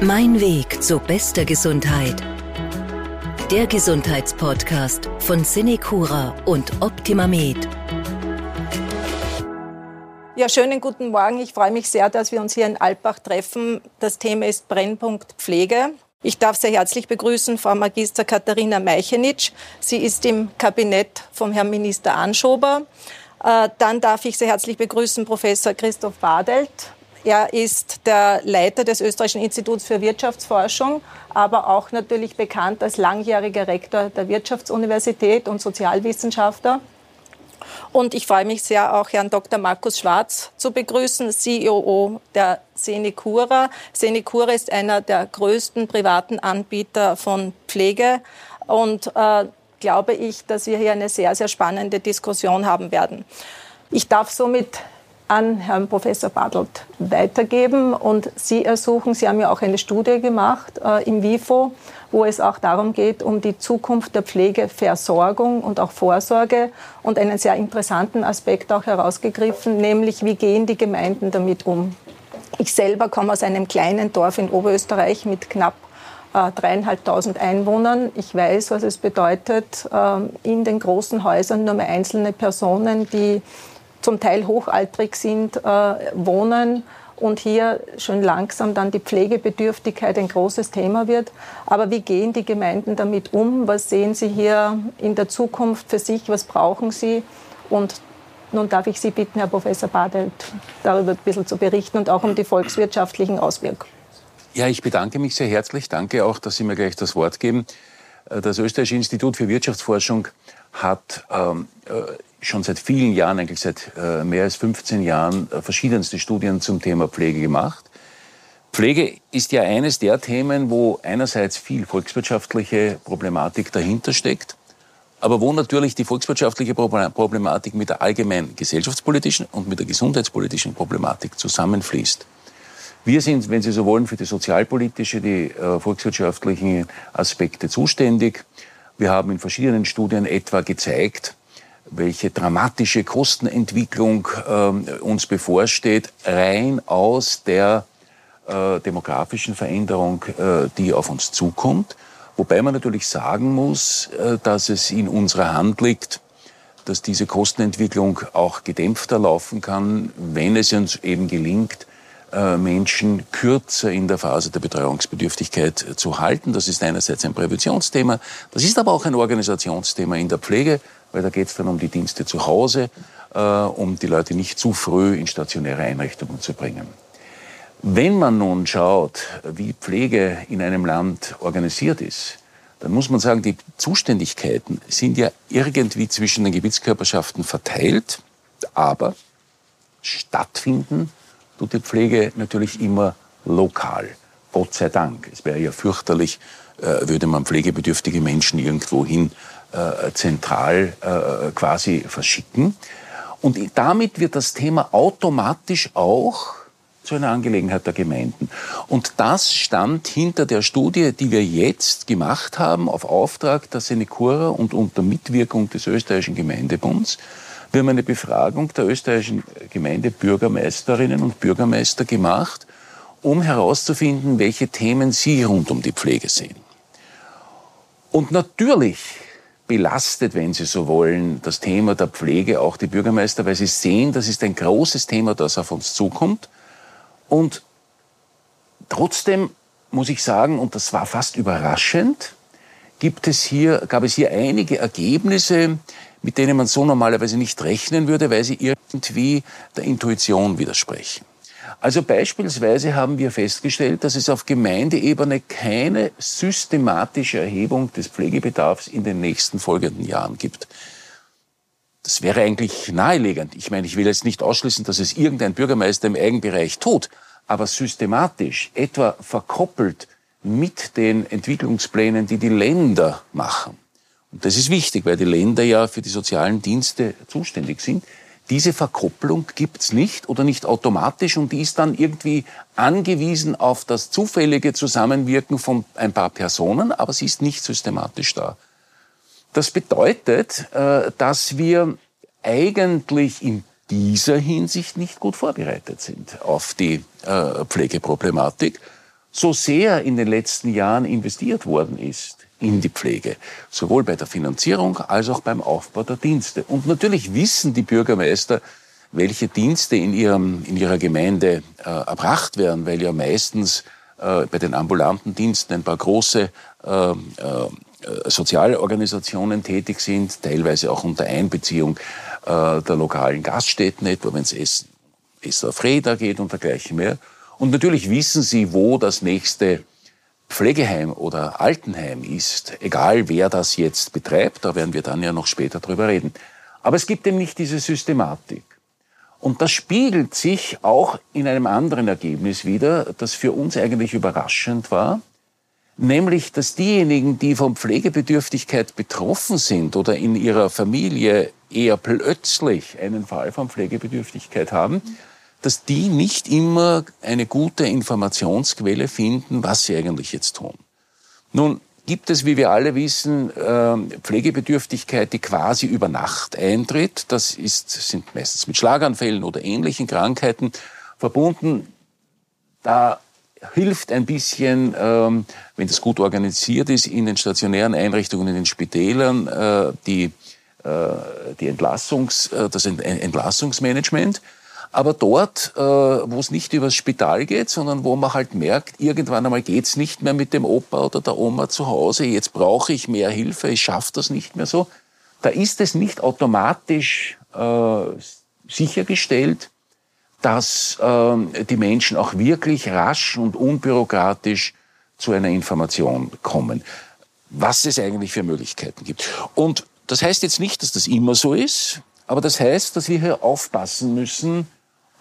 Mein Weg zu bester Gesundheit. Der Gesundheitspodcast von Cinecura und OptimaMed. Ja, schönen guten Morgen. Ich freue mich sehr, dass wir uns hier in Alpbach treffen. Das Thema ist Brennpunkt Pflege. Ich darf sehr herzlich begrüßen Frau Magister Katharina Meichenitsch. Sie ist im Kabinett vom Herrn Minister Anschober. Äh, dann darf ich sehr herzlich begrüßen Professor Christoph Badelt. Er ist der Leiter des Österreichischen Instituts für Wirtschaftsforschung, aber auch natürlich bekannt als langjähriger Rektor der Wirtschaftsuniversität und Sozialwissenschaftler. Und ich freue mich sehr, auch Herrn Dr. Markus Schwarz zu begrüßen, CEO der Senecura. Senecura ist einer der größten privaten Anbieter von Pflege und äh, glaube ich, dass wir hier eine sehr, sehr spannende Diskussion haben werden. Ich darf somit an Herrn Professor Badelt weitergeben und Sie ersuchen, Sie haben ja auch eine Studie gemacht äh, im WIFO, wo es auch darum geht, um die Zukunft der Pflegeversorgung und auch Vorsorge und einen sehr interessanten Aspekt auch herausgegriffen, nämlich wie gehen die Gemeinden damit um. Ich selber komme aus einem kleinen Dorf in Oberösterreich mit knapp äh, dreieinhalbtausend Einwohnern. Ich weiß, was es bedeutet, äh, in den großen Häusern nur mehr einzelne Personen, die zum Teil hochaltrig sind, äh, wohnen und hier schon langsam dann die Pflegebedürftigkeit ein großes Thema wird. Aber wie gehen die Gemeinden damit um? Was sehen sie hier in der Zukunft für sich? Was brauchen sie? Und nun darf ich Sie bitten, Herr Professor Badelt, darüber ein bisschen zu berichten und auch um die volkswirtschaftlichen Auswirkungen. Ja, ich bedanke mich sehr herzlich. Danke auch, dass Sie mir gleich das Wort geben. Äh, das Österreichische Institut für Wirtschaftsforschung hat ähm, äh, schon seit vielen Jahren, eigentlich seit äh, mehr als 15 Jahren, äh, verschiedenste Studien zum Thema Pflege gemacht. Pflege ist ja eines der Themen, wo einerseits viel volkswirtschaftliche Problematik dahinter steckt, aber wo natürlich die volkswirtschaftliche Problematik mit der allgemeinen gesellschaftspolitischen und mit der gesundheitspolitischen Problematik zusammenfließt. Wir sind, wenn Sie so wollen, für die sozialpolitische, die äh, volkswirtschaftlichen Aspekte zuständig. Wir haben in verschiedenen Studien etwa gezeigt, welche dramatische Kostenentwicklung äh, uns bevorsteht, rein aus der äh, demografischen Veränderung, äh, die auf uns zukommt. Wobei man natürlich sagen muss, äh, dass es in unserer Hand liegt, dass diese Kostenentwicklung auch gedämpfter laufen kann, wenn es uns eben gelingt, Menschen kürzer in der Phase der Betreuungsbedürftigkeit zu halten. Das ist einerseits ein Präventionsthema, das ist aber auch ein Organisationsthema in der Pflege weil da geht es dann um die Dienste zu Hause, äh, um die Leute nicht zu früh in stationäre Einrichtungen zu bringen. Wenn man nun schaut, wie Pflege in einem Land organisiert ist, dann muss man sagen, die Zuständigkeiten sind ja irgendwie zwischen den Gebietskörperschaften verteilt, aber stattfinden tut die Pflege natürlich immer lokal. Gott sei Dank. Es wäre ja fürchterlich, äh, würde man pflegebedürftige Menschen irgendwohin äh, zentral äh, quasi verschicken. Und damit wird das Thema automatisch auch zu einer Angelegenheit der Gemeinden. Und das stand hinter der Studie, die wir jetzt gemacht haben, auf Auftrag der Senecura und unter Mitwirkung des österreichischen Gemeindebunds. Wir haben eine Befragung der österreichischen Gemeindebürgermeisterinnen und Bürgermeister gemacht, um herauszufinden, welche Themen sie rund um die Pflege sehen. Und natürlich belastet, wenn Sie so wollen, das Thema der Pflege auch die Bürgermeister, weil sie sehen, das ist ein großes Thema, das auf uns zukommt. Und trotzdem muss ich sagen, und das war fast überraschend, gibt es hier, gab es hier einige Ergebnisse, mit denen man so normalerweise nicht rechnen würde, weil sie irgendwie der Intuition widersprechen. Also beispielsweise haben wir festgestellt, dass es auf Gemeindeebene keine systematische Erhebung des Pflegebedarfs in den nächsten folgenden Jahren gibt. Das wäre eigentlich naheliegend. Ich meine, ich will jetzt nicht ausschließen, dass es irgendein Bürgermeister im Eigenbereich tut, aber systematisch, etwa verkoppelt mit den Entwicklungsplänen, die die Länder machen. Und das ist wichtig, weil die Länder ja für die sozialen Dienste zuständig sind. Diese Verkopplung gibt's nicht oder nicht automatisch und die ist dann irgendwie angewiesen auf das zufällige Zusammenwirken von ein paar Personen, aber sie ist nicht systematisch da. Das bedeutet, äh, dass wir eigentlich in dieser Hinsicht nicht gut vorbereitet sind auf die äh, Pflegeproblematik, so sehr in den letzten Jahren investiert worden ist in die Pflege, sowohl bei der Finanzierung als auch beim Aufbau der Dienste. Und natürlich wissen die Bürgermeister, welche Dienste in, ihrem, in ihrer Gemeinde äh, erbracht werden, weil ja meistens äh, bei den ambulanten Diensten ein paar große äh, äh, Sozialorganisationen tätig sind, teilweise auch unter Einbeziehung äh, der lokalen Gaststätten, etwa wenn es Essen, Essen auf Räder geht und dergleichen mehr. Und natürlich wissen sie, wo das nächste Pflegeheim oder Altenheim ist, egal wer das jetzt betreibt, da werden wir dann ja noch später drüber reden. Aber es gibt eben nicht diese Systematik. Und das spiegelt sich auch in einem anderen Ergebnis wieder, das für uns eigentlich überraschend war, nämlich dass diejenigen, die von Pflegebedürftigkeit betroffen sind oder in ihrer Familie eher plötzlich einen Fall von Pflegebedürftigkeit haben, dass die nicht immer eine gute Informationsquelle finden, was sie eigentlich jetzt tun. Nun gibt es, wie wir alle wissen, ähm, Pflegebedürftigkeit, die quasi über Nacht eintritt. Das ist, sind meistens mit Schlaganfällen oder ähnlichen Krankheiten verbunden. Da hilft ein bisschen, ähm, wenn das gut organisiert ist, in den stationären Einrichtungen, in den Spitälern, äh, die, äh, die Entlassungs, äh, das Entlassungsmanagement. Aber dort, äh, wo es nicht übers Spital geht, sondern wo man halt merkt, irgendwann einmal geht's nicht mehr mit dem Opa oder der Oma zu Hause, jetzt brauche ich mehr Hilfe, ich schaffe das nicht mehr so, da ist es nicht automatisch äh, sichergestellt, dass äh, die Menschen auch wirklich rasch und unbürokratisch zu einer Information kommen, was es eigentlich für Möglichkeiten gibt. Und das heißt jetzt nicht, dass das immer so ist, aber das heißt, dass wir hier aufpassen müssen,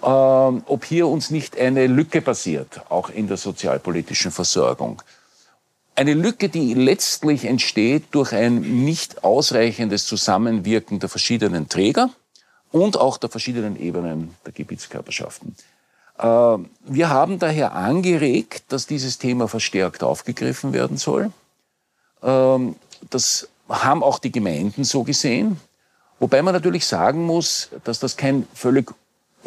ähm, ob hier uns nicht eine Lücke passiert, auch in der sozialpolitischen Versorgung. Eine Lücke, die letztlich entsteht durch ein nicht ausreichendes Zusammenwirken der verschiedenen Träger und auch der verschiedenen Ebenen der Gebietskörperschaften. Ähm, wir haben daher angeregt, dass dieses Thema verstärkt aufgegriffen werden soll. Ähm, das haben auch die Gemeinden so gesehen. Wobei man natürlich sagen muss, dass das kein völlig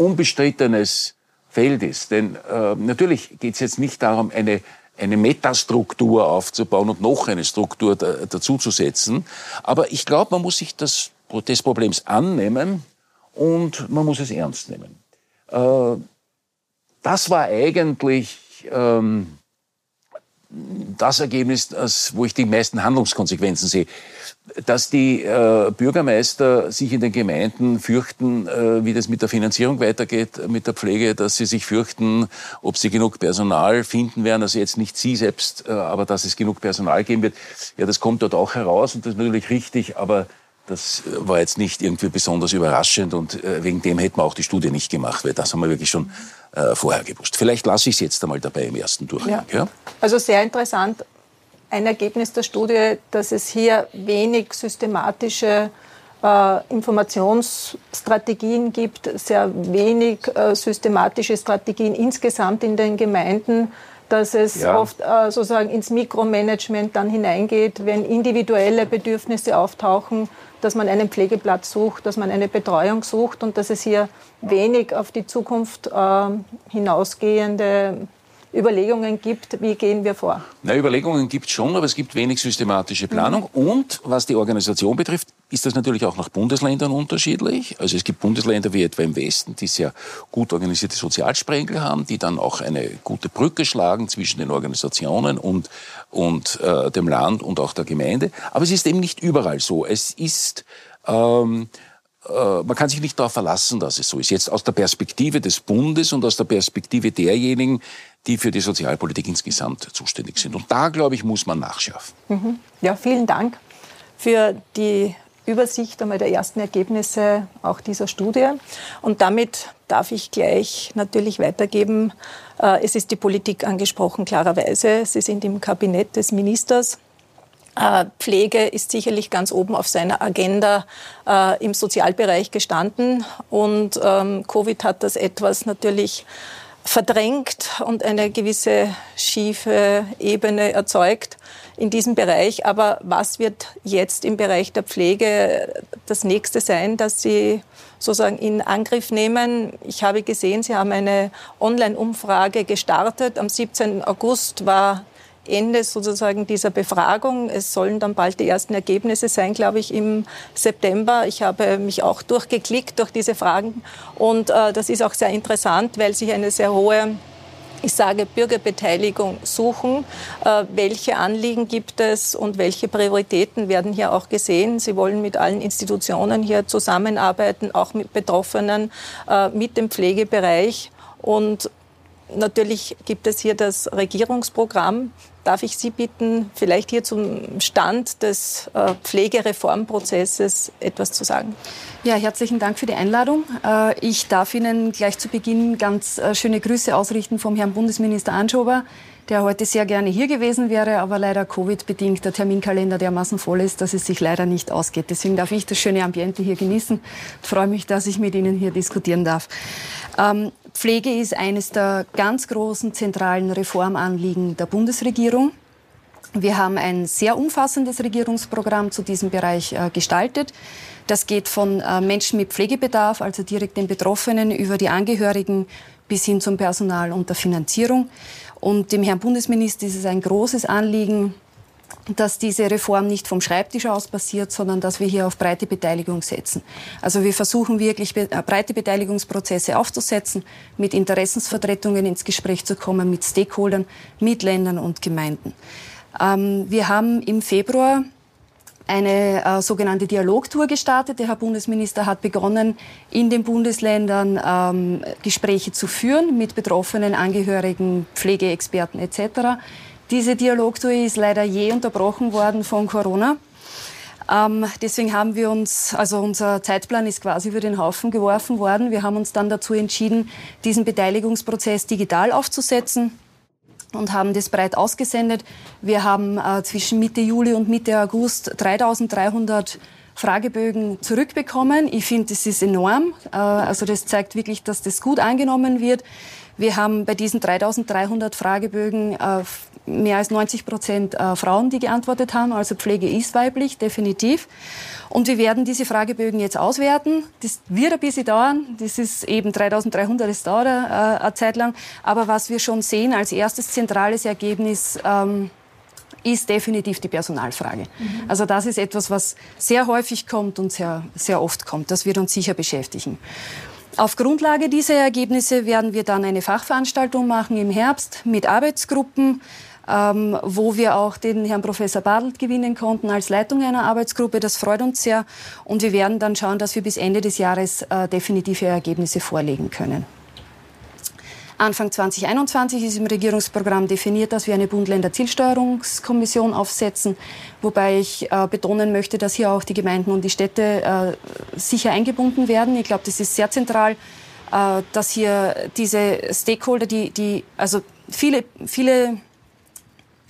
unbestrittenes Feld ist. Denn äh, natürlich geht es jetzt nicht darum, eine, eine Metastruktur aufzubauen und noch eine Struktur da, dazuzusetzen. Aber ich glaube, man muss sich das, des Problems annehmen und man muss es ernst nehmen. Äh, das war eigentlich ähm, das Ergebnis, das, wo ich die meisten Handlungskonsequenzen sehe dass die äh, Bürgermeister sich in den Gemeinden fürchten, äh, wie das mit der Finanzierung weitergeht, mit der Pflege, dass sie sich fürchten, ob sie genug Personal finden werden. Also jetzt nicht sie selbst, äh, aber dass es genug Personal geben wird. Ja, das kommt dort auch heraus und das ist natürlich richtig, aber das war jetzt nicht irgendwie besonders überraschend und äh, wegen dem hätten wir auch die Studie nicht gemacht, weil das haben wir wirklich schon äh, vorher gewusst. Vielleicht lasse ich es jetzt einmal dabei im ersten Durchgang. Ja. ja. Also sehr interessant ein Ergebnis der Studie, dass es hier wenig systematische äh, Informationsstrategien gibt, sehr wenig äh, systematische Strategien insgesamt in den Gemeinden, dass es ja. oft äh, sozusagen ins Mikromanagement dann hineingeht, wenn individuelle Bedürfnisse auftauchen, dass man einen Pflegeplatz sucht, dass man eine Betreuung sucht und dass es hier wenig auf die Zukunft äh, hinausgehende Überlegungen gibt, wie gehen wir vor? Na, Überlegungen gibt es schon, aber es gibt wenig systematische Planung. Mhm. Und was die Organisation betrifft, ist das natürlich auch nach Bundesländern unterschiedlich. Also es gibt Bundesländer wie etwa im Westen, die sehr gut organisierte Sozialsprengel haben, die dann auch eine gute Brücke schlagen zwischen den Organisationen und, und äh, dem Land und auch der Gemeinde. Aber es ist eben nicht überall so. Es ist ähm, äh, man kann sich nicht darauf verlassen, dass es so ist. Jetzt aus der Perspektive des Bundes und aus der Perspektive derjenigen, die für die Sozialpolitik insgesamt zuständig sind. Und da, glaube ich, muss man nachschärfen. Mhm. Ja, vielen Dank für die Übersicht einmal der ersten Ergebnisse auch dieser Studie. Und damit darf ich gleich natürlich weitergeben. Äh, es ist die Politik angesprochen, klarerweise. Sie sind im Kabinett des Ministers. Äh, Pflege ist sicherlich ganz oben auf seiner Agenda äh, im Sozialbereich gestanden und ähm, Covid hat das etwas natürlich verdrängt und eine gewisse schiefe Ebene erzeugt in diesem Bereich. Aber was wird jetzt im Bereich der Pflege das nächste sein, dass Sie sozusagen in Angriff nehmen? Ich habe gesehen, Sie haben eine Online-Umfrage gestartet. Am 17. August war Ende sozusagen dieser Befragung. Es sollen dann bald die ersten Ergebnisse sein, glaube ich, im September. Ich habe mich auch durchgeklickt durch diese Fragen und äh, das ist auch sehr interessant, weil sich eine sehr hohe ich sage Bürgerbeteiligung suchen. Äh, welche Anliegen gibt es und welche Prioritäten werden hier auch gesehen? Sie wollen mit allen Institutionen hier zusammenarbeiten, auch mit Betroffenen, äh, mit dem Pflegebereich. Und natürlich gibt es hier das Regierungsprogramm, Darf ich Sie bitten, vielleicht hier zum Stand des äh, Pflegereformprozesses etwas zu sagen? Ja, herzlichen Dank für die Einladung. Äh, ich darf Ihnen gleich zu Beginn ganz äh, schöne Grüße ausrichten vom Herrn Bundesminister Anschober, der heute sehr gerne hier gewesen wäre, aber leider Covid-bedingt der Terminkalender dermaßen voll ist, dass es sich leider nicht ausgeht. Deswegen darf ich das schöne Ambiente hier genießen. Ich freue mich, dass ich mit Ihnen hier diskutieren darf. Ähm, Pflege ist eines der ganz großen zentralen Reformanliegen der Bundesregierung. Wir haben ein sehr umfassendes Regierungsprogramm zu diesem Bereich äh, gestaltet. Das geht von äh, Menschen mit Pflegebedarf, also direkt den Betroffenen, über die Angehörigen bis hin zum Personal und der Finanzierung. Und dem Herrn Bundesminister ist es ein großes Anliegen, dass diese Reform nicht vom Schreibtisch aus passiert, sondern dass wir hier auf breite Beteiligung setzen. Also wir versuchen wirklich äh, breite Beteiligungsprozesse aufzusetzen, mit Interessensvertretungen ins Gespräch zu kommen, mit Stakeholdern, mit Ländern und Gemeinden. Ähm, wir haben im Februar eine äh, sogenannte Dialogtour gestartet. Der Herr Bundesminister hat begonnen, in den Bundesländern ähm, Gespräche zu führen mit betroffenen Angehörigen, Pflegeexperten etc. Diese Dialogtour ist leider je unterbrochen worden von Corona. Ähm, deswegen haben wir uns, also unser Zeitplan ist quasi über den Haufen geworfen worden. Wir haben uns dann dazu entschieden, diesen Beteiligungsprozess digital aufzusetzen und haben das breit ausgesendet. Wir haben äh, zwischen Mitte Juli und Mitte August 3300 Fragebögen zurückbekommen. Ich finde, das ist enorm. Äh, also das zeigt wirklich, dass das gut angenommen wird. Wir haben bei diesen 3300 Fragebögen äh, mehr als 90 Prozent äh, Frauen, die geantwortet haben. Also Pflege ist weiblich, definitiv. Und wir werden diese Fragebögen jetzt auswerten. Das wird ein bisschen dauern. Das ist eben 3300, das dauert äh, eine Zeit lang. Aber was wir schon sehen als erstes zentrales Ergebnis, ähm, ist definitiv die Personalfrage. Mhm. Also das ist etwas, was sehr häufig kommt und sehr, sehr oft kommt. Das wird uns sicher beschäftigen. Auf Grundlage dieser Ergebnisse werden wir dann eine Fachveranstaltung machen im Herbst mit Arbeitsgruppen, ähm, wo wir auch den Herrn Professor Badelt gewinnen konnten als Leitung einer Arbeitsgruppe. Das freut uns sehr. Und wir werden dann schauen, dass wir bis Ende des Jahres äh, definitive Ergebnisse vorlegen können. Anfang 2021 ist im Regierungsprogramm definiert, dass wir eine Bund-Länder-Zielsteuerungskommission aufsetzen, wobei ich äh, betonen möchte, dass hier auch die Gemeinden und die Städte äh, sicher eingebunden werden. Ich glaube, das ist sehr zentral, äh, dass hier diese Stakeholder, die, die also viele, viele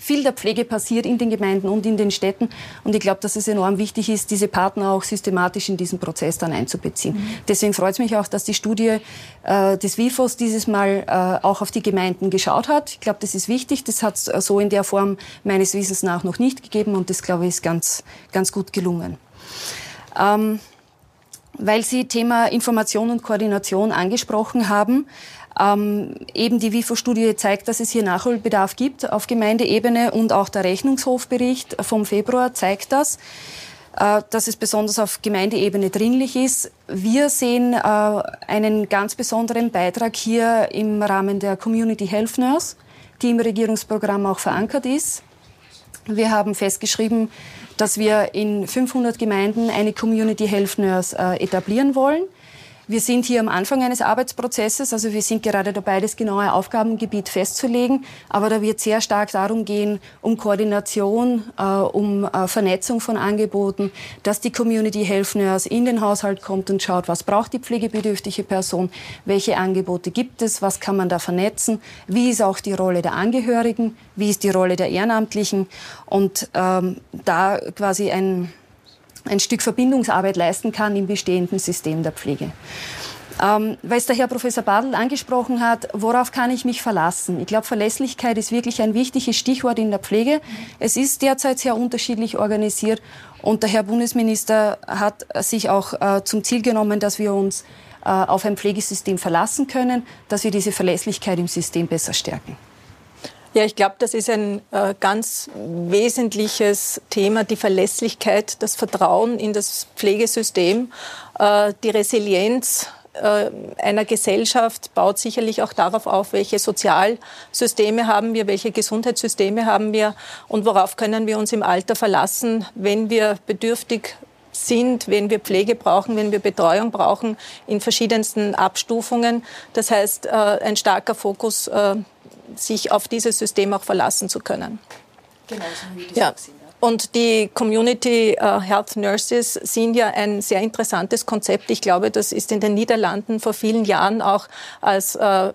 viel der Pflege passiert in den Gemeinden und in den Städten. Und ich glaube, dass es enorm wichtig ist, diese Partner auch systematisch in diesen Prozess dann einzubeziehen. Mhm. Deswegen freut es mich auch, dass die Studie äh, des WIFOS dieses Mal äh, auch auf die Gemeinden geschaut hat. Ich glaube, das ist wichtig. Das hat es äh, so in der Form meines Wissens nach noch nicht gegeben und das, glaube ich, ist ganz, ganz gut gelungen. Ähm, weil Sie Thema Information und Koordination angesprochen haben, ähm, eben die WIFO-Studie zeigt, dass es hier Nachholbedarf gibt auf Gemeindeebene und auch der Rechnungshofbericht vom Februar zeigt das äh, dass es besonders auf Gemeindeebene dringlich ist. Wir sehen äh, einen ganz besonderen Beitrag hier im Rahmen der Community Health Nurse, die im Regierungsprogramm auch verankert ist. Wir haben festgeschrieben, dass wir in 500 Gemeinden eine Community Health Nurse äh, etablieren wollen. Wir sind hier am Anfang eines Arbeitsprozesses, also wir sind gerade dabei, das genaue Aufgabengebiet festzulegen. Aber da wird sehr stark darum gehen, um Koordination, äh, um äh, Vernetzung von Angeboten, dass die Community Health Nurse in den Haushalt kommt und schaut, was braucht die pflegebedürftige Person, welche Angebote gibt es, was kann man da vernetzen, wie ist auch die Rolle der Angehörigen, wie ist die Rolle der Ehrenamtlichen und ähm, da quasi ein ein Stück Verbindungsarbeit leisten kann im bestehenden System der Pflege. Ähm, weil es der Herr Professor Badl angesprochen hat, worauf kann ich mich verlassen? Ich glaube, Verlässlichkeit ist wirklich ein wichtiges Stichwort in der Pflege. Es ist derzeit sehr unterschiedlich organisiert und der Herr Bundesminister hat sich auch äh, zum Ziel genommen, dass wir uns äh, auf ein Pflegesystem verlassen können, dass wir diese Verlässlichkeit im System besser stärken. Ja, ich glaube, das ist ein äh, ganz wesentliches Thema, die Verlässlichkeit, das Vertrauen in das Pflegesystem, äh, die Resilienz äh, einer Gesellschaft baut sicherlich auch darauf auf, welche Sozialsysteme haben wir, welche Gesundheitssysteme haben wir und worauf können wir uns im Alter verlassen, wenn wir bedürftig sind, wenn wir Pflege brauchen, wenn wir Betreuung brauchen, in verschiedensten Abstufungen. Das heißt, äh, ein starker Fokus äh, sich auf dieses System auch verlassen zu können. Genau, so wie ja. Und die Community uh, Health Nurses sind ja ein sehr interessantes Konzept. Ich glaube, das ist in den Niederlanden vor vielen Jahren auch als uh,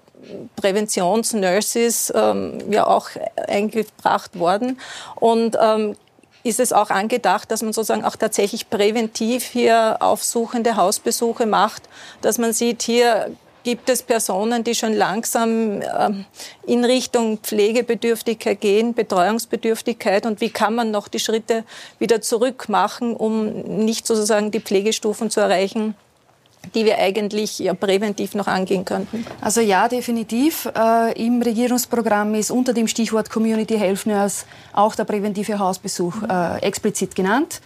Präventionsnurses ähm, ja auch eingebracht worden. Und ähm, ist es auch angedacht, dass man sozusagen auch tatsächlich präventiv hier aufsuchende Hausbesuche macht, dass man sieht, hier gibt es Personen, die schon langsam ähm, in Richtung Pflegebedürftigkeit gehen, Betreuungsbedürftigkeit und wie kann man noch die Schritte wieder zurück machen, um nicht sozusagen die Pflegestufen zu erreichen, die wir eigentlich ja präventiv noch angehen könnten? Also ja, definitiv. Äh, Im Regierungsprogramm ist unter dem Stichwort Community Health Nurse auch der präventive Hausbesuch äh, explizit genannt.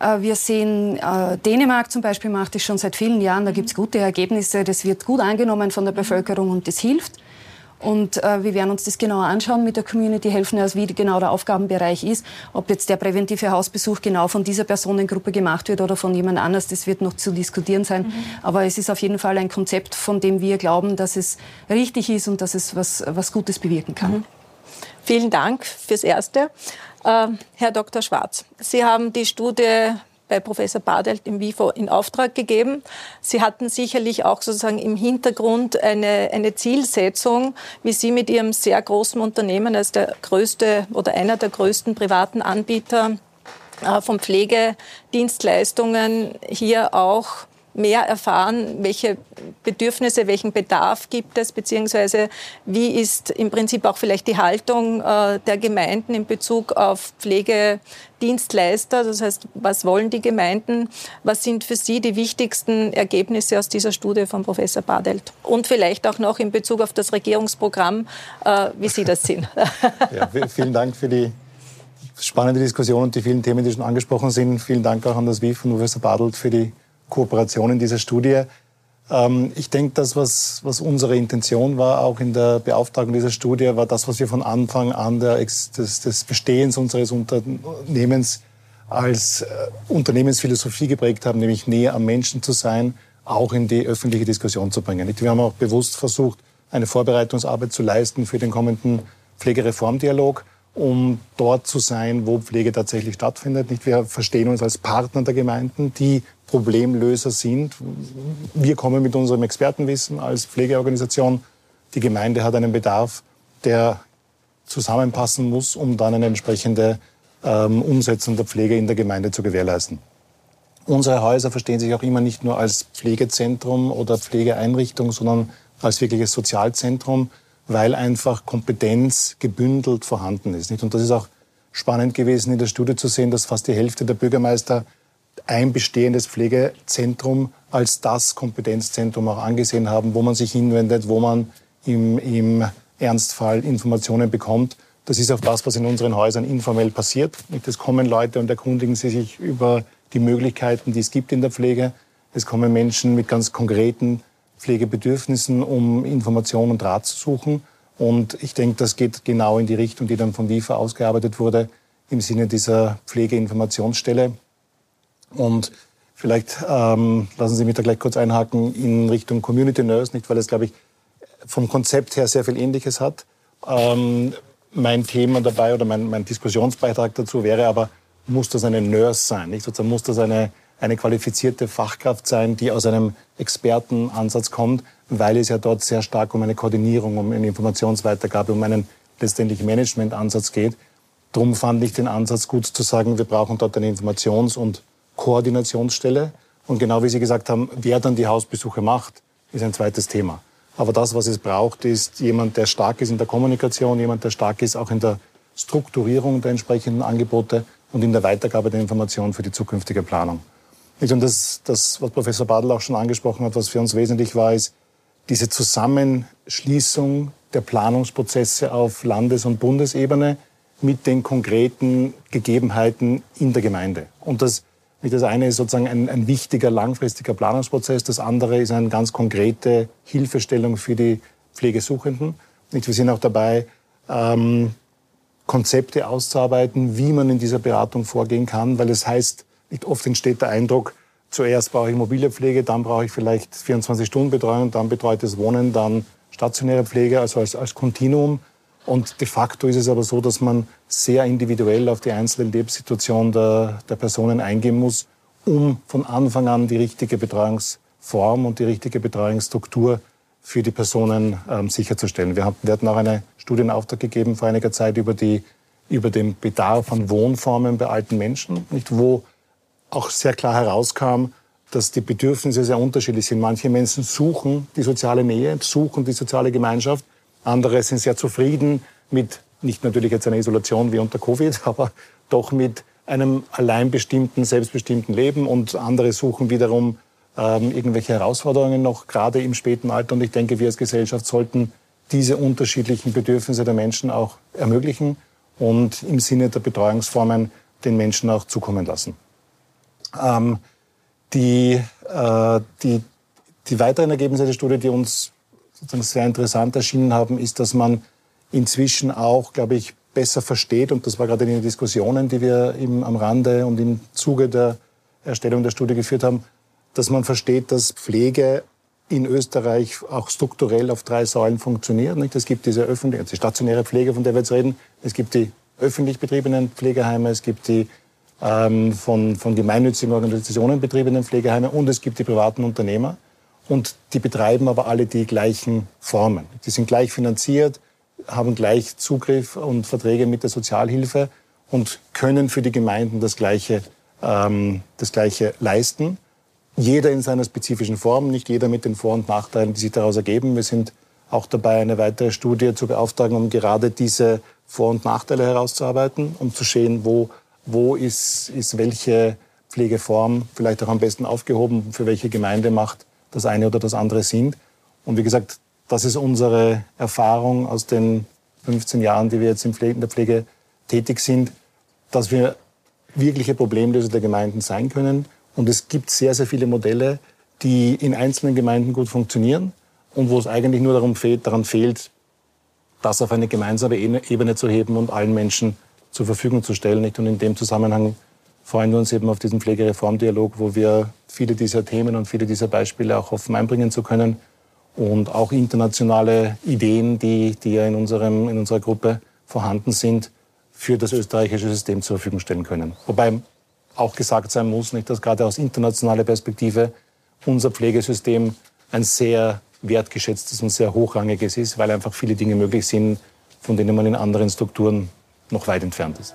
Äh, wir sehen, äh, Dänemark zum Beispiel macht es schon seit vielen Jahren, da gibt es gute Ergebnisse, das wird gut angenommen von der Bevölkerung und das hilft. Und äh, wir werden uns das genauer anschauen mit der Community helfen, also wie genau der Aufgabenbereich ist. Ob jetzt der präventive Hausbesuch genau von dieser Personengruppe gemacht wird oder von jemand anders, das wird noch zu diskutieren sein. Mhm. Aber es ist auf jeden Fall ein Konzept, von dem wir glauben, dass es richtig ist und dass es was, was Gutes bewirken kann. Mhm. Vielen Dank fürs Erste. Äh, Herr Dr. Schwarz, Sie haben die Studie bei Professor Badelt im WIFO in Auftrag gegeben. Sie hatten sicherlich auch sozusagen im Hintergrund eine, eine Zielsetzung, wie Sie mit Ihrem sehr großen Unternehmen als der größte oder einer der größten privaten Anbieter äh, von Pflegedienstleistungen hier auch mehr erfahren, welche Bedürfnisse, welchen Bedarf gibt es, beziehungsweise wie ist im Prinzip auch vielleicht die Haltung äh, der Gemeinden in Bezug auf Pflegedienstleister. Das heißt, was wollen die Gemeinden? Was sind für Sie die wichtigsten Ergebnisse aus dieser Studie von Professor Badelt? Und vielleicht auch noch in Bezug auf das Regierungsprogramm, äh, wie Sie das sehen. Ja, vielen Dank für die spannende Diskussion und die vielen Themen, die schon angesprochen sind. Vielen Dank auch an das WIF und Professor Badelt für die Kooperation in dieser Studie. Ähm, ich denke, das, was, was unsere Intention war, auch in der Beauftragung dieser Studie, war das, was wir von Anfang an der, des, des Bestehens unseres Unternehmens als äh, Unternehmensphilosophie geprägt haben, nämlich näher am Menschen zu sein, auch in die öffentliche Diskussion zu bringen. Wir haben auch bewusst versucht, eine Vorbereitungsarbeit zu leisten für den kommenden Pflegereformdialog, um dort zu sein, wo Pflege tatsächlich stattfindet. Wir verstehen uns als Partner der Gemeinden, die Problemlöser sind. Wir kommen mit unserem Expertenwissen als Pflegeorganisation. Die Gemeinde hat einen Bedarf, der zusammenpassen muss, um dann eine entsprechende ähm, Umsetzung der Pflege in der Gemeinde zu gewährleisten. Unsere Häuser verstehen sich auch immer nicht nur als Pflegezentrum oder Pflegeeinrichtung, sondern als wirkliches Sozialzentrum, weil einfach Kompetenz gebündelt vorhanden ist. Und das ist auch spannend gewesen in der Studie zu sehen, dass fast die Hälfte der Bürgermeister ein bestehendes Pflegezentrum als das Kompetenzzentrum auch angesehen haben, wo man sich hinwendet, wo man im, im Ernstfall Informationen bekommt. Das ist auch das, was in unseren Häusern informell passiert. Es kommen Leute und erkundigen sie sich über die Möglichkeiten, die es gibt in der Pflege. Es kommen Menschen mit ganz konkreten Pflegebedürfnissen, um Informationen und Rat zu suchen. Und ich denke, das geht genau in die Richtung, die dann von WIFA ausgearbeitet wurde, im Sinne dieser Pflegeinformationsstelle. Und vielleicht ähm, lassen Sie mich da gleich kurz einhaken in Richtung Community Nurse, nicht weil es, glaube ich, vom Konzept her sehr viel Ähnliches hat. Ähm, mein Thema dabei oder mein, mein Diskussionsbeitrag dazu wäre aber, muss das eine Nurse sein? Nicht? Sozusagen muss das eine, eine qualifizierte Fachkraft sein, die aus einem Expertenansatz kommt, weil es ja dort sehr stark um eine Koordinierung, um eine Informationsweitergabe, um einen letztendlich Managementansatz geht. Darum fand ich den Ansatz gut zu sagen, wir brauchen dort eine Informations- und Koordinationsstelle. Und genau wie Sie gesagt haben, wer dann die Hausbesuche macht, ist ein zweites Thema. Aber das, was es braucht, ist jemand, der stark ist in der Kommunikation, jemand, der stark ist auch in der Strukturierung der entsprechenden Angebote und in der Weitergabe der Informationen für die zukünftige Planung. Und das, das, was Professor Badl auch schon angesprochen hat, was für uns wesentlich war, ist diese Zusammenschließung der Planungsprozesse auf Landes- und Bundesebene mit den konkreten Gegebenheiten in der Gemeinde. Und das, das eine ist sozusagen ein, ein wichtiger langfristiger Planungsprozess, das andere ist eine ganz konkrete Hilfestellung für die Pflegesuchenden. Wir sind auch dabei, ähm, Konzepte auszuarbeiten, wie man in dieser Beratung vorgehen kann, weil es heißt, nicht oft entsteht der Eindruck, zuerst brauche ich mobile Pflege, dann brauche ich vielleicht 24-Stunden-Betreuung, dann betreutes Wohnen, dann stationäre Pflege, also als, als Kontinuum. Und de facto ist es aber so, dass man sehr individuell auf die einzelne Lebenssituation der, der Personen eingehen muss, um von Anfang an die richtige Betreuungsform und die richtige Betreuungsstruktur für die Personen ähm, sicherzustellen. Wir, haben, wir hatten auch eine Studienauftrag gegeben vor einiger Zeit über, die, über den Bedarf an Wohnformen bei alten Menschen, nicht, wo auch sehr klar herauskam, dass die Bedürfnisse sehr unterschiedlich sind. Manche Menschen suchen die soziale Nähe, suchen die soziale Gemeinschaft. Andere sind sehr zufrieden mit, nicht natürlich jetzt einer Isolation wie unter Covid, aber doch mit einem alleinbestimmten, selbstbestimmten Leben. Und andere suchen wiederum ähm, irgendwelche Herausforderungen noch, gerade im späten Alter. Und ich denke, wir als Gesellschaft sollten diese unterschiedlichen Bedürfnisse der Menschen auch ermöglichen und im Sinne der Betreuungsformen den Menschen auch zukommen lassen. Ähm, die, äh, die, die weiteren Ergebnisse der Studie, die uns sozusagen sehr interessant erschienen haben, ist, dass man inzwischen auch, glaube ich, besser versteht, und das war gerade in den Diskussionen, die wir im, am Rande und im Zuge der Erstellung der Studie geführt haben, dass man versteht, dass Pflege in Österreich auch strukturell auf drei Säulen funktioniert. Nicht? Es gibt diese öffentliche, die stationäre Pflege, von der wir jetzt reden. Es gibt die öffentlich betriebenen Pflegeheime, es gibt die ähm, von, von gemeinnützigen Organisationen betriebenen Pflegeheime und es gibt die privaten Unternehmer. Und die betreiben aber alle die gleichen Formen. Die sind gleich finanziert, haben gleich Zugriff und Verträge mit der Sozialhilfe und können für die Gemeinden das Gleiche, ähm, das Gleiche leisten. Jeder in seiner spezifischen Form, nicht jeder mit den Vor- und Nachteilen, die sich daraus ergeben. Wir sind auch dabei, eine weitere Studie zu beauftragen, um gerade diese Vor- und Nachteile herauszuarbeiten, um zu sehen, wo wo ist, ist welche Pflegeform vielleicht auch am besten aufgehoben, für welche Gemeinde macht das eine oder das andere Sinn. Und wie gesagt, das ist unsere Erfahrung aus den 15 Jahren, die wir jetzt in, der Pflege tätig sind, dass wir wirkliche Problemlöser der Gemeinden sein können. Und es gibt sehr, sehr viele Modelle, die in einzelnen Gemeinden gut funktionieren und wo es eigentlich nur darum fehlt, daran fehlt, das auf eine gemeinsame Ebene zu heben und allen Menschen zur Verfügung zu stellen. Und in dem Zusammenhang freuen wir uns eben auf diesen Pflegereformdialog, wo wir viele dieser Themen und viele dieser Beispiele auch hoffen einbringen zu können und auch internationale Ideen, die, die ja in, unserem, in unserer Gruppe vorhanden sind, für das österreichische System zur Verfügung stellen können. Wobei auch gesagt sein muss, nicht, dass gerade aus internationaler Perspektive unser Pflegesystem ein sehr wertgeschätztes und sehr hochrangiges ist, weil einfach viele Dinge möglich sind, von denen man in anderen Strukturen noch weit entfernt ist.